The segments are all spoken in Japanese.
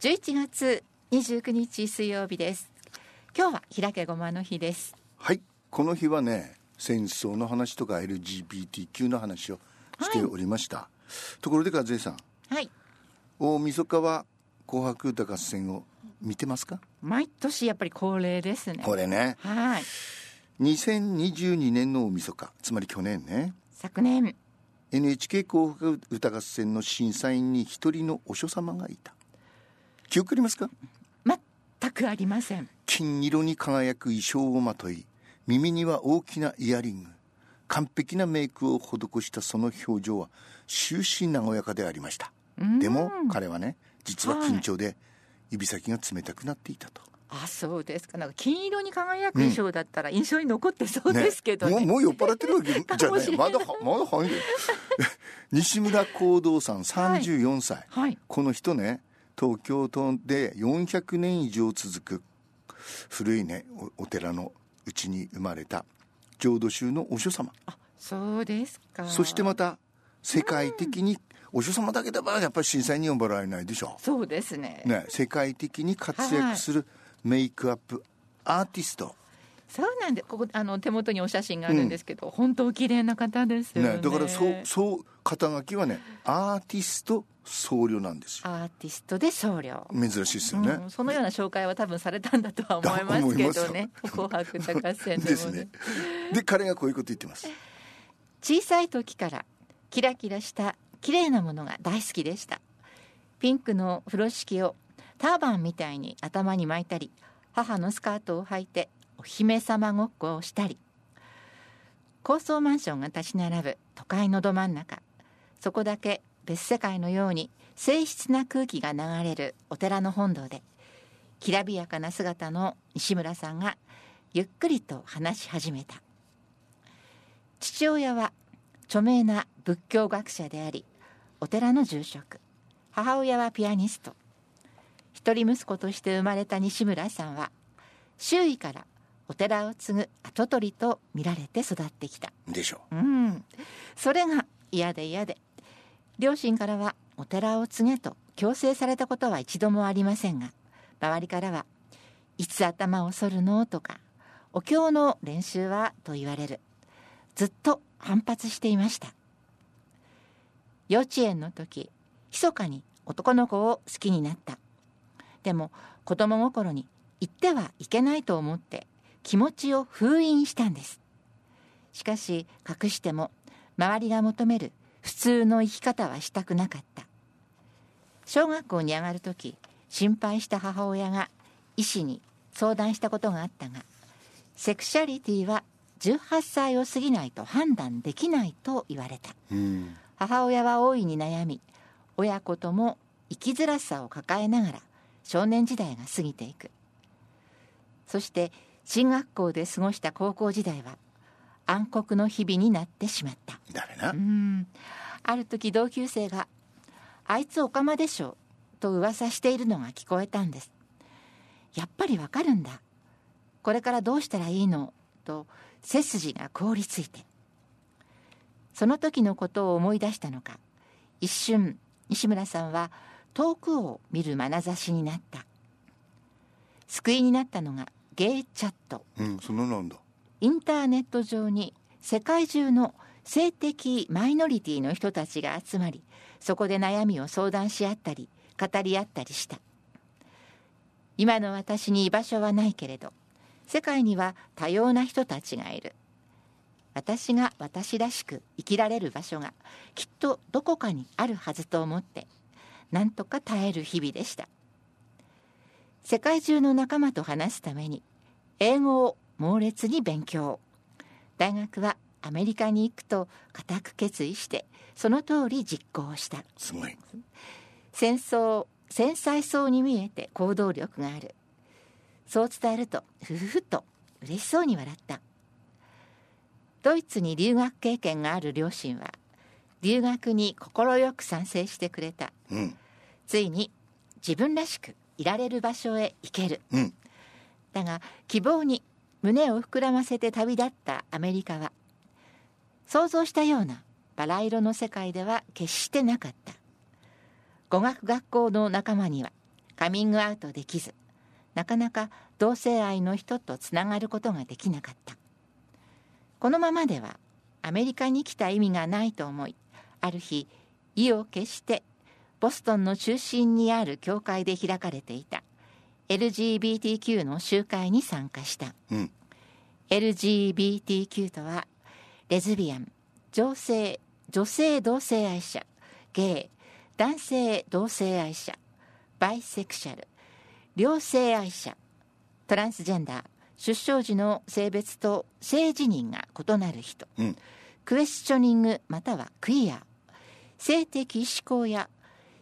11月29日水曜日です。今日は開けごまの日です。はい。この日はね戦争の話とか LGBTQ の話をしておりました、はい、ところで和江さん。はい。大晦日は紅白歌合戦を見てますか？毎年やっぱり恒例ですね。これね。はい。2022年の大晦日。つまり去年ね。昨年。NHK 紅白歌合戦の審査員に一人のお書様がいた記憶ありますか？全くありません。金色に輝く衣装をまとい耳には大きなイヤリング完璧なメイクを施したその表情は終始和やかでありました。でも彼はね実は緊張で指先が冷たくなっていたと、あそうですか。なんか金色に輝く衣装だったら印象に残ってそうですけどね、ねもうもう酔っ払ってるわけじゃない。まだまだ半 西村光道さん34歳、はいはい、この人ね東京都で400年以上続く古いねお寺のうちに生まれた浄土宗のお師様。あそうですか。そしてまた世界的に、お師様だけではやっぱり審査員に呼ばれないでしょ。うそうですね。ね世界的に活躍するメイクアップアーティスト、そうなんでここあの手元にお写真があるんですけど、うん、本当綺麗な方ですよね、ね、だからそうそう肩書きはねアーティスト僧侶なんですよ。アーティストで僧侶。珍しいですよね、うん、そのような紹介は多分されたんだとは思いますけどね。紅白歌合戦でも、ね、ですね。で彼がこういうこと言ってます。小さい時からキラキラした綺麗なものが大好きでした。ピンクの風呂敷をターバンみたいに頭に巻いたり母のスカートを履いてお姫様ごっこをしたり高層マンションが立ち並ぶ都会のど真ん中そこだけ別世界のように静謐な空気が流れるお寺の本堂できらびやかな姿の西村さんがゆっくりと話し始めた。父親は著名な仏教学者でありお寺の住職母親はピアニスト。一人息子として生まれた西村さんは周囲からお寺を継ぐ跡取りと見られて育ってきた。でしょう、うん、それが嫌で嫌で。両親からはお寺を継げと強制されたことは一度もありませんが周りからはいつ頭を剃るの？とかお経の練習は？と言われる。ずっと反発していました。幼稚園の時密かに男の子を好きになった。でも子供心に言ってはいけないと思って気持ちを封印したんです。しかし隠しても周りが求める普通の生き方はしたくなかった。小学校に上がる時心配した母親が医師に相談したことがあったがセクシャリティは18歳を過ぎないと判断できないと言われた、うん、母親は大いに悩み親子とも生きづらさを抱えながら少年時代が過ぎていく。そして進学校で過ごした高校時代は暗黒の日々になってしまった。誰な？うん。ある時同級生が「あいつオカマでしょ」と噂しているのが聞こえたんです。やっぱりわかるんだ。これからどうしたらいいのと背筋が凍りついて。その時のことを思い出したのか。一瞬西村さんは遠くを見る眼差しになった。救いになったのがゲイチャット、うん、そのなんだ。インターネット上に世界中の性的マイノリティの人たちが集まりそこで悩みを相談し合ったり語り合ったりした。今の私に居場所はないけれど世界には多様な人たちがいる。私が私らしく生きられる場所がきっとどこかにあるはずと思ってなんとか耐える日々でした。世界中の仲間と話すために英語を猛烈に勉強。大学はアメリカに行くと固く決意してその通り実行した。すごい。戦争繊細そうに見えて行動力がある。そう伝えるとふふふと嬉しそうに笑った。ドイツに留学経験がある両親は留学に快く賛成してくれた、うん、ついに自分らしくいられる場所へ行ける、うん、だが希望に胸を膨らませて旅立ったアメリカは想像したようなバラ色の世界では決してなかった。語学学校の仲間にはカミングアウトできずなかなか同性愛の人とつながることができなかった。このままではアメリカに来た意味がないと思いある日意を決してボストンの中心にある教会で開かれていた。LGBTQ の集会に参加した、うん、LGBTQ とはレズビアン女性女性同性愛者ゲイ男性同性愛者バイセクシャル両性愛者トランスジェンダー出生時の性別と性自認が異なる人、うん、クエスチョニングまたはクイア性的思考や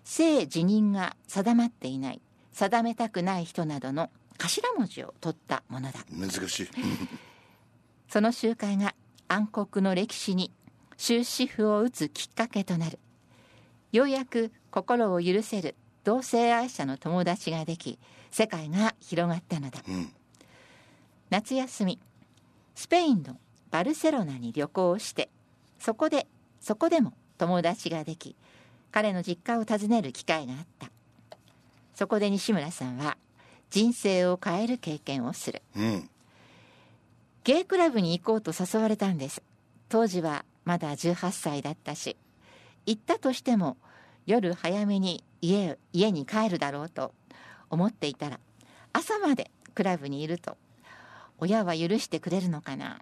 性自認が定まっていない定めたくない人などの頭文字を取ったものだ。難しい。その集会が暗黒の歴史に終止符を打つきっかけとなる。ようやく心を許せる同性愛者の友達ができ世界が広がったのだ、うん、夏休みスペインのバルセロナに旅行をしてそこでそこでも友達ができ彼の実家を訪ねる機会があったそこで西村さんは人生を変える経験をする、うん、ゲイクラブに行こうと誘われたんです。当時はまだ18歳だったし行ったとしても夜早めに家家に帰るだろうと思っていたら朝までクラブにいると親は許してくれるのかな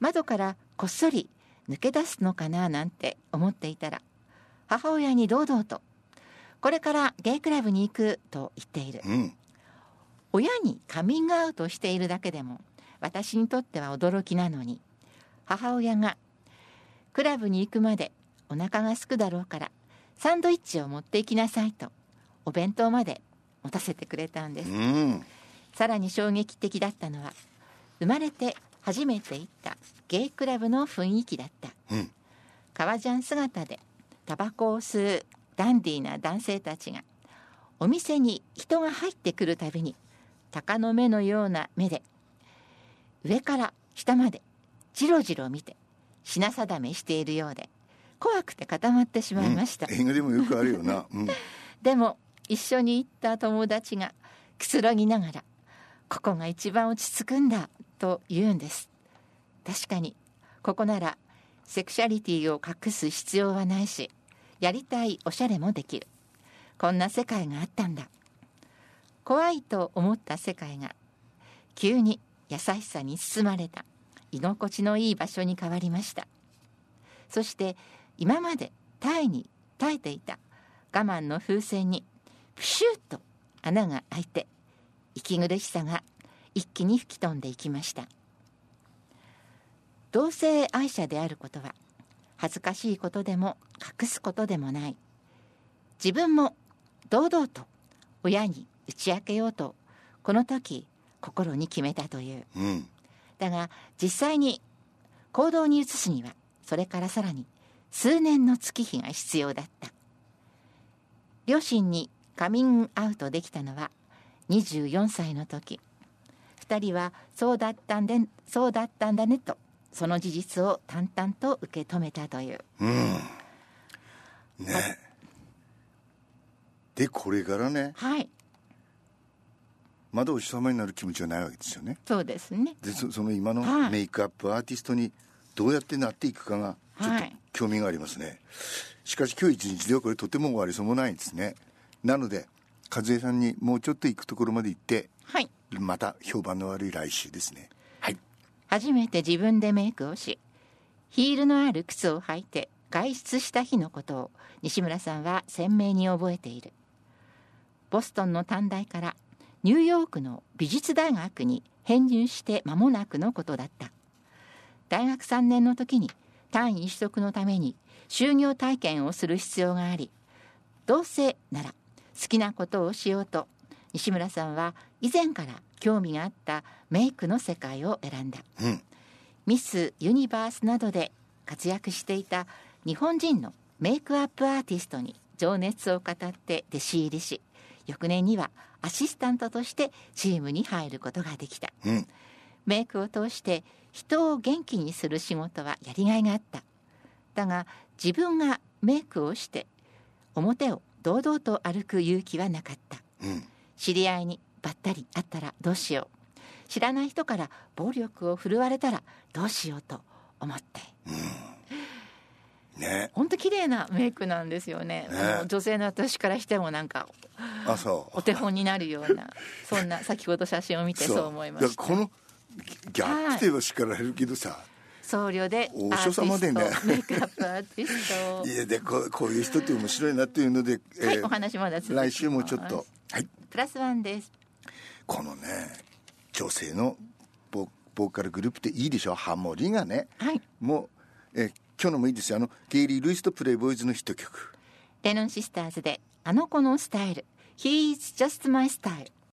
窓からこっそり抜け出すのかななんて思っていたら母親に堂々と「これからゲイクラブに行く」と言っている、うん、親にカミングアウトしているだけでも私にとっては驚きなのに母親が「クラブに行くまでお腹がすくだろうからサンドイッチを持っていきなさい」とお弁当まで持たせてくれたんです、うん、さらに衝撃的だったのは生まれて初めて行ったゲイクラブの雰囲気だった、うん、革ジャン姿でタバコを吸うダンディーな男性たちがお店に人が入ってくるたびに鷹の目のような目で上から下までじろじろ見て品定めしているようで怖くて固まってしまいました、うん、映画でもよくあるよな、うん、でも一緒に行った友達がくつろぎながらここが一番落ち着くんだと言うんです。確かにここならセクシャリティを隠す必要はないしやりたいおしゃれもできる。こんな世界があったんだ。怖いと思った世界が急に優しさに包まれた。居心地のいい場所に変わりました。そして今まで耐えに耐えていた。我慢の風船にプシュッと穴が開いて息苦しさが一気に吹き飛んでいきました。同性愛者であることは恥ずかしいことでも隠すことでもない。自分も堂々と親に打ち明けようとこの時心に決めたという、うん、だが実際に行動に移すにはそれからさらに数年の月日が必要だった。両親にカミングアウトできたのは24歳の時。2人はそうだったんでそうだったんだねとその事実を淡々と受け止めたという。うん、ねでこれからね、はい、まだお日様になる気持ちはないわけですよね。そうですねでその今のメイクアップアーティストにどうやってなっていくかがちょっと興味がありますね。はい、しかし今日一日ではこれとても終わりそうもないんですね。なので和江さんにもうちょっと行くところまで行って、はい、また評判の悪い来週ですね。初めて自分でメイクをし、ヒールのある靴を履いて外出した日のことを西村さんは鮮明に覚えている。ボストンの短大からニューヨークの美術大学に編入して間もなくのことだった。大学3年の時に単位取得のために就業体験をする必要があり、どうせなら好きなことをしようと西村さんは以前から興味があったメイクの世界を選んだ、うん、ミス・ユニバースなどで活躍していた日本人のメイクアップアーティストに情熱を語って弟子入りし翌年にはアシスタントとしてチームに入ることができた、うん、メイクを通して人を元気にする仕事はやりがいがあった。だが自分がメイクをして表を堂々と歩く勇気はなかった、うん、知り合いにばったり会ったらどうしよう。知らない人から暴力を振るわれたらどうしようと思って、うん、ね。本当綺麗なメイクなんですよね、ね、あの女性の私からしてもなんかあそう。お手本になるようなそんな先ほど写真を見てそう。思いました。このギャップでは叱られるけどさ、僧侶で王将様でね。メイクアップアーティスト。いやでここういう人って面白いなっていうので、えー、はいお話まだ続き来週もちょっと。はい。プラスワンですこのね女性のボボーカルグループっていいでしょ？ハモリがね、はい、もう、えー、今日のもいいですよ。あのゲイリー・ルイスとプレイボーイズのヒット曲。レノンシスターズであの子のスタイル。He is just my style